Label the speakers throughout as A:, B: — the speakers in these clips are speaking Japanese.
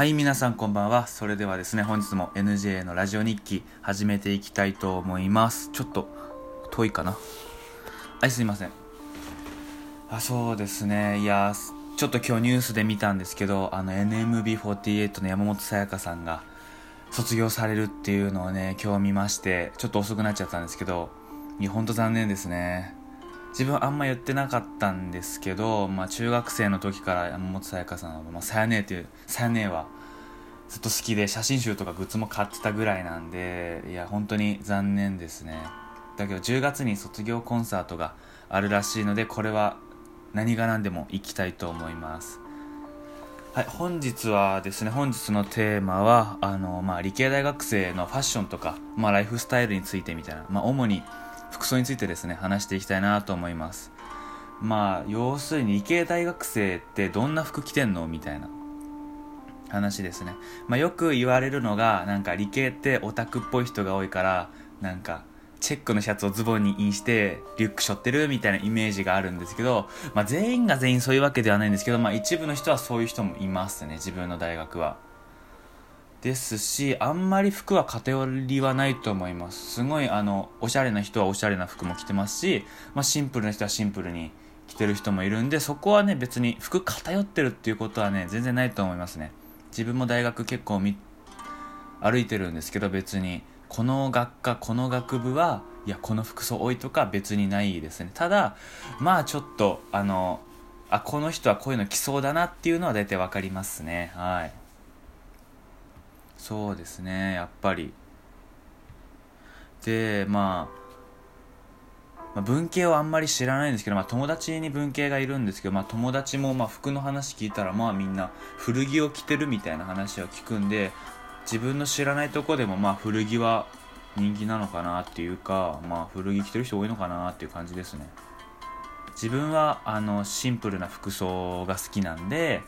A: はい、皆さんこんばんは。それではですね、本日も NJ のラジオ日記始めていきたいと思います。ちょっと遠いかな？はい、すいません。あ、そうですね。いや、ちょっと今日ニュースで見たんですけど、あの NMB48 の山本さやかさんが卒業されるっていうのをね、今日見まして、ちょっと遅くなっちゃったんですけど、いや、ほんと残念ですね。自分あんま言ってなかったんですけど、まあ、中学生の時から山本さやかさんは、まあ、さやねえっていうさやねえはずっと好きで写真集とかグッズも買ってたぐらいなんでいや本当に残念ですね。だけど10月に卒業コンサートがあるらしいのでこれは何が何でも行きたいと思います。はい本日はですね本日のテーマはあの、まあ、理系大学生のファッションとか、まあ、ライフスタイルについてみたいな、まあ、主に服装についてですね話していきたいなと思います。まあ要するに理系大学生ってどんな服着てんのみたいな。話ですね、まあ、よく言われるのがなんか理系ってオタクっぽい人が多いからなんかチェックのシャツをズボンにインしてリュック背負ってるみたいなイメージがあるんですけど、まあ、全員が全員そういうわけではないんですけど、まあ、一部の人はそういう人もいますね自分の大学は。ですしあんまり服は偏りはないと思います。すごいあのおしゃれな人はおしゃれな服も着てますし、まあ、シンプルな人はシンプルに着てる人もいるんでそこはね別に服偏ってるっていうことはね全然ないと思いますね。自分も大学結構歩いてるんですけど別に。この学科この学部はいやこの服装多いとか別にないですね。ただまあちょっとあのあこの人はこういうの着そうだなっていうのは大体分かりますね。はい。そうですねやっぱり。でまあまあ、文系をあんまり知らないんですけど、まあ、友達に文系がいるんですけど、まあ、友達もまあ服の話聞いたらまあみんな古着を着てるみたいな話は聞くんで自分の知らないとこでもまあ古着は人気なのかなっていうか、まあ、古着着てる人多いのかなっていう感じですね。自分はあのシンプルな服装が好きなんで、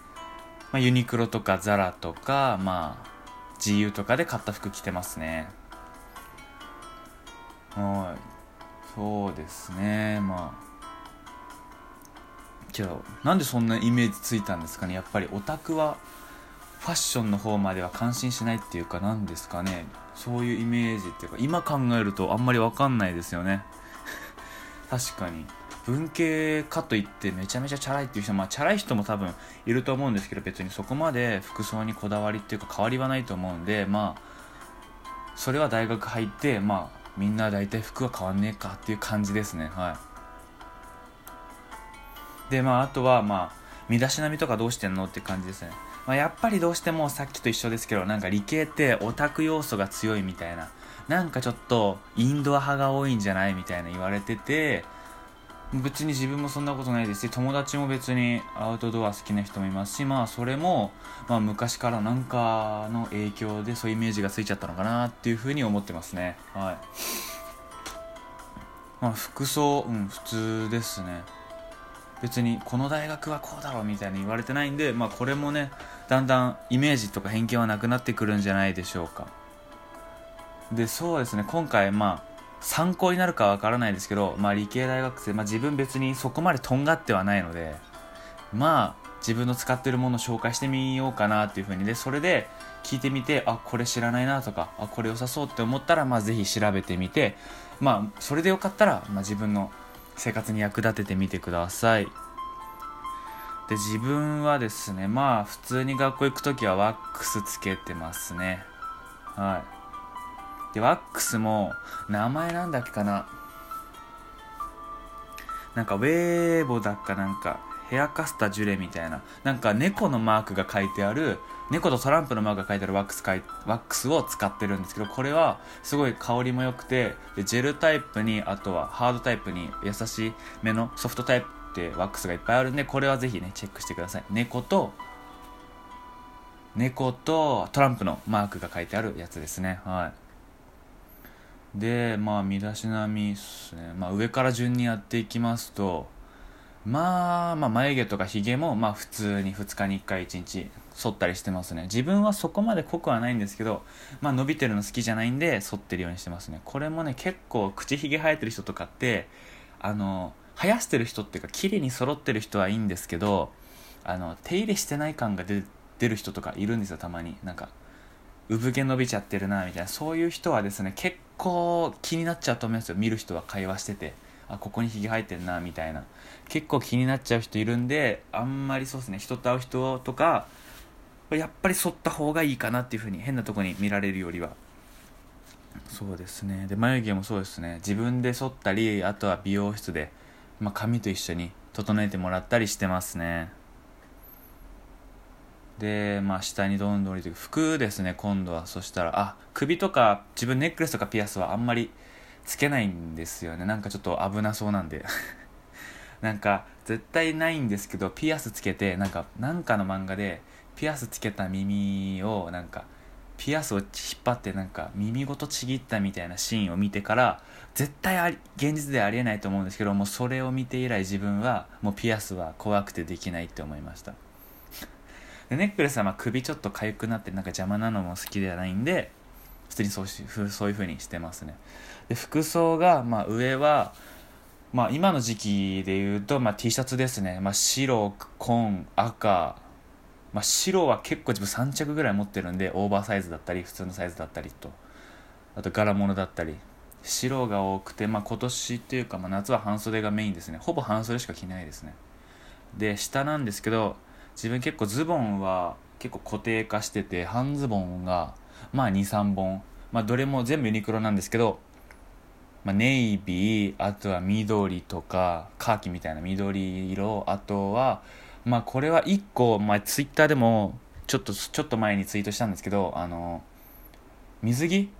A: まあ、ユニクロとかザラとか、まあ、GU とかで買った服着てますね。はい。そうですね。まあ。けどなんでそんなイメージついたんですかね。やっぱりオタクはファッションの方までは感心しないっていうかなんですかね。そういうイメージっていうか今考えるとあんまり分かんないですよね。確かに。文系かといってめちゃめちゃチャラいっていう人まあチャラい人も多分いると思うんですけど別にそこまで服装にこだわりっていうか変わりはないと思うんでまあそれは大学入ってまあみんな大体服は変わんねえかっていう感じですね。はい。でまああとはまあ身だしなみとかどうしてんのって感じですね、まあ、やっぱりどうしてもさっきと一緒ですけどなんか理系ってオタク要素が強いみたいな。なんかちょっとインドア派が多いんじゃないみたいな言われてて別に自分もそんなことないですし友達も別にアウトドア好きな人もいますしまあそれも、まあ、昔からなんかの影響でそういうイメージがついちゃったのかなっていうふうに思ってますね。はい。まあ服装うん普通ですね。別にこの大学はこうだろうみたいに言われてないんでまあこれもねだんだんイメージとか偏見はなくなってくるんじゃないでしょうか。でそうですね。今回まあ参考になるかわからないですけど、まあ、理系大学生、まあ、自分別にそこまでとんがってはないのでまあ自分の使ってるものを紹介してみようかなっていうふうに。でそれで聞いてみてあこれ知らないなとかあこれ良さそうって思ったら、まあ、ぜひ調べてみてまあそれでよかったら、まあ、自分の生活に役立ててみてください。で自分はですねまあ普通に学校行く時はワックスつけてますね。はい。でワックスも名前なんだっけかな。なんかウェーボだっかなんかヘアカスタジュレみたいな。なんか猫のマークが書いてある猫とトランプのマークが書いてあるワックスかいワックスを使ってるんですけどこれはすごい香りも良くてでジェルタイプにあとはハードタイプに優しい目のソフトタイプってワックスがいっぱいあるんでこれはぜひねチェックしてください。猫と猫とトランプのマークが書いてあるやつですね。はい。でまあ身だしなみですね、まあ、上から順にやっていきますとまあまあ眉毛とかひげもまあ普通に2日に1回1日剃ったりしてますね。自分はそこまで濃くはないんですけどまあ伸びてるの好きじゃないんで剃ってるようにしてますね。これもね結構口ひげ生えてる人とかってあの生やしてる人っていうか綺麗に揃ってる人はいいんですけどあの手入れしてない感が出る人とかいるんですよたまに。なんか産毛伸びちゃってるなみたいな。そういう人はですね結構気になっちゃうと思いますよ。見る人は会話しててあここにひげ生えてんなみたいな。結構気になっちゃう人いるんであんまりそうですね。人と会う人とかやっぱり剃った方がいいかなっていうふうに変なとこに見られるよりは。そうですね。で眉毛もそうですね。自分で剃ったりあとは美容室で、まあ、髪と一緒に整えてもらったりしてますね。でまあ下にどんどん降りていく。服ですね今度は。そしたらあ首とか自分ネックレスとかピアスはあんまりつけないんですよね。なんかちょっと危なそうなんで。なんか絶対ないんですけどピアスつけてなんかなんかの漫画でピアスつけた耳をなんかピアスを引っ張ってなんか耳ごとちぎったみたいなシーンを見てから絶対あり現実ではありえないと思うんですけどもうそれを見て以来自分はもうピアスは怖くてできないって思いました。でネックレスはま首ちょっと痒くなってなんか邪魔なのも好きではないんで普通にそうしそういう風にしてますね。で服装がまあ上はまあ今の時期で言うとまあ T シャツですね、まあ、白紺赤。まあ、白は結構自分3着ぐらい持ってるんでオーバーサイズだったり普通のサイズだったりと。あと柄物だったり。白が多くて、まあ、今年っていうか、まあ、夏は半袖がメインですね。ほぼ半袖しか着ないですね。で下なんですけど自分結構ズボンは結構固定化してて半ズボンがまあ23本。まあどれも全部ユニクロなんですけど、まあ、ネイビーあとは緑とかカーキみたいな緑色あとはまあこれは1個、まあ、ツイッターでもちょっとちょっと前にツイートしたんですけどあの水着？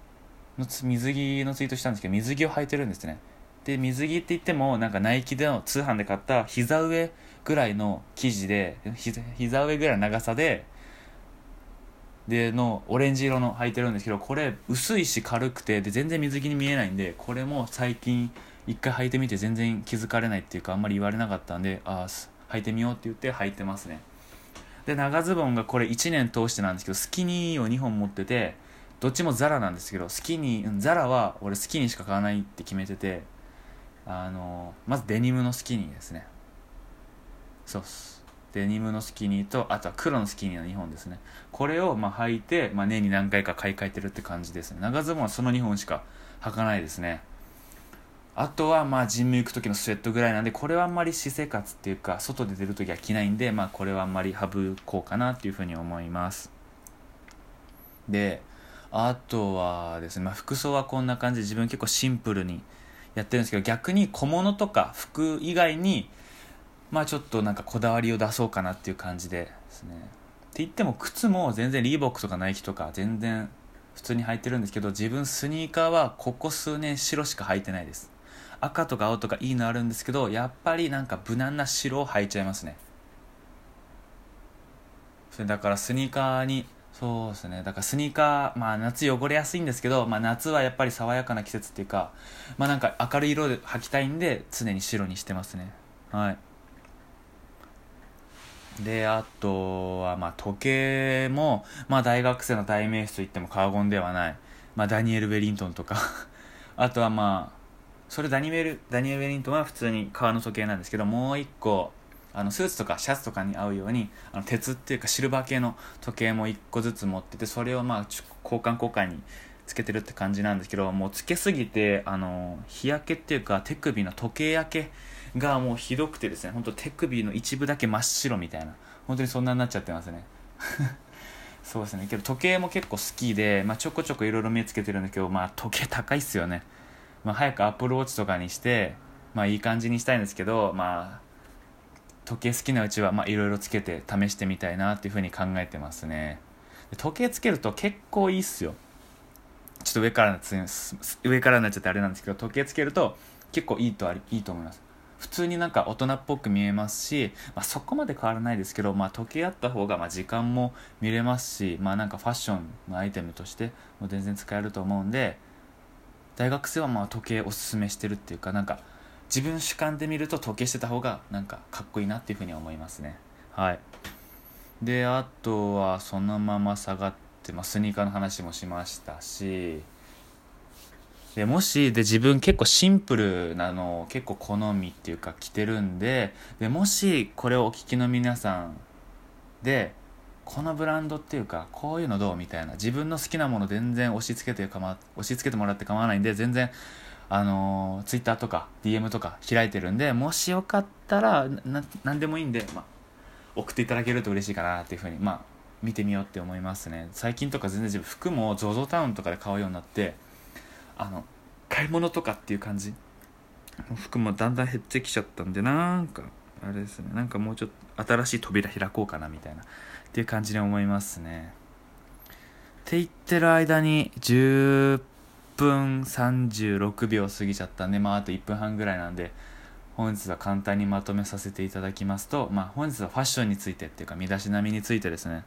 A: の水着のツイートしたんですけど水着を履いてるんですね。で水着って言ってもなんかナイキでの通販で買った膝上ぐらいの生地で膝上ぐらいの長さででのオレンジ色の履いてるんですけどこれ薄いし軽くてで全然水着に見えないんでこれも最近一回履いてみて全然気づかれないっていうかあんまり言われなかったんでああ履いてみようって言って履いてますね。で長ズボンがこれ1年通してなんですけどスキニーを2本持っててどっちもザラなんですけどスキニーザラは俺スキニーしか買わないって決めててあのまずデニムのスキニーですね。そうっす。デニムのスキニーとあとは黒のスキニーの2本ですね。これをまあ履いて、まあ、年に何回か買い替えてるって感じですね。長ズボンはその2本しか履かないですね。あとはまあジム行く時のスウェットぐらいなんでこれはあんまり私生活っていうか外で出る時は着ないんでまあこれはあんまり省こうかなっていうふうに思います。であとはですね、まあ、服装はこんな感じで自分結構シンプルにやってるんですけど逆に小物とか服以外にまあちょっとなんかこだわりを出そうかなっていう感じでですね。って言っても靴も全然リーボックとかナイキとか全然普通に履いてるんですけど自分スニーカーはここ数年白しか履いてないです。赤とか青とかいいのあるんですけどやっぱりなんか無難な白を履いちゃいますね。それだからスニーカーにそうですね。だからスニーカーまあ夏汚れやすいんですけど、まあ、夏はやっぱり爽やかな季節っていうかまあなんか明るい色で履きたいんで常に白にしてますね。はい。であとはまあ時計もまあ大学生の代名詞といっても過言ではない。まあダニエル・ウェリントンとか。あとはまあそれダニエルダニエル・ウェリントンは普通に革の時計なんですけどもう一個あのスーツとかシャツとかに合うようにあの鉄っていうかシルバー系の時計も1個ずつ持っててそれをまあ交換交換につけてるって感じなんですけどもうつけすぎてあの日焼けっていうか手首の時計焼けがもうひどくてですね本当手首の一部だけ真っ白みたいな本当にそんなになっちゃってますね そうですねけど時計も結構好きで、まあ、ちょこちょこいろいろ目つけてるんだけど、まあ、時計高いっすよねまあ、早くアップルウォッチとかにして、まあ、いい感じにしたいんですけど、まあ、時計好きなうちは、まあ、いろいろつけて試してみたいなっていうふうに考えてますね。時計つけると結構いいっすよ。ちょっと上から上からになっちゃってあれなんですけど、時計つけると結構いいとありいいと思います。普通になんか大人っぽく見えますし、まあ、そこまで変わらないですけど、まあ、時計あった方がま時間も見れますし、まあ、なんかファッションのアイテムとしても全然使えると思うんで、大学生はまあ時計おすすめしてるっていうかなんか自分主観で見ると時計してた方がなんかかっこいいなっていうふうに思いますね。はい。であとはそのまま下がって、まあ、スニーカーの話もしましたしでもしで自分結構シンプルなのを結構好みっていうか着てるんででもしこれをお聞きの皆さんでこのブランドっていうかこういうのどうみたいな自分の好きなもの全然押し付けてかま押し付けてもらって構わないんで全然あの、ツイッターとか DM とか開いてるんでもしよかったら何でもいいんで、まあ、送っていただけると嬉しいかなっていうふうにまあ見てみようって思いますね。最近とか全然自分服も ZOZO タウンとかで買うようになってあの買い物とかっていう感じ？服もだんだん減ってきちゃったんでなんかあれですね。なんかもうちょっと新しい扉開こうかなみたいなっていう感じに思いますね。って言ってる間に10分36秒過ぎちゃったんでまああと1分半ぐらいなんで本日は簡単にまとめさせていただきますとまあ本日はファッションについてっていうか身だしなみについてですね。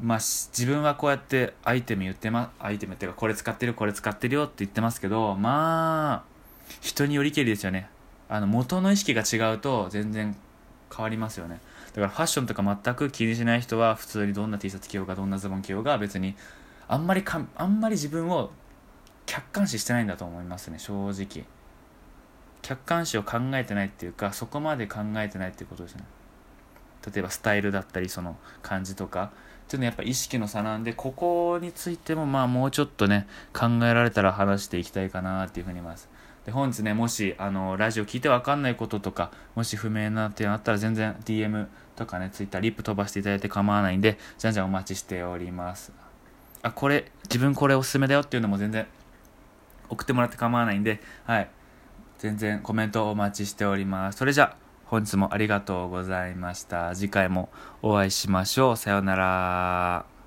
A: まあ自分はこうやってアイテム言ってまアイテムっていうかこれ使ってるこれ使ってるよって言ってますけどまあ人によりけりですよね。あの元の意識が違うと全然変わりますよね。だからファッションとか全く気にしない人は普通にどんな T シャツ着ようがどんなズボン着ようが別にあんまりかあんまり自分を客観視してないんだと思いますね正直。客観視を考えてないっていうかそこまで考えてないっていうことですね。例えばスタイルだったりその感じとかっていうのはやっぱ意識の差なんでここについてもまあもうちょっとね考えられたら話していきたいかなっていうふうに思います。で本日ねもしあのラジオ聞いて分かんないこととかもし不明な点あったら全然 DM とかね Twitter リップ飛ばしていただいて構わないんでじゃんじゃんお待ちしております。あこれ自分これおすすめだよっていうのも全然送ってもらって構わないんではい。全然コメントお待ちしております。それじゃあ本日もありがとうございました。次回もお会いしましょう。さようなら。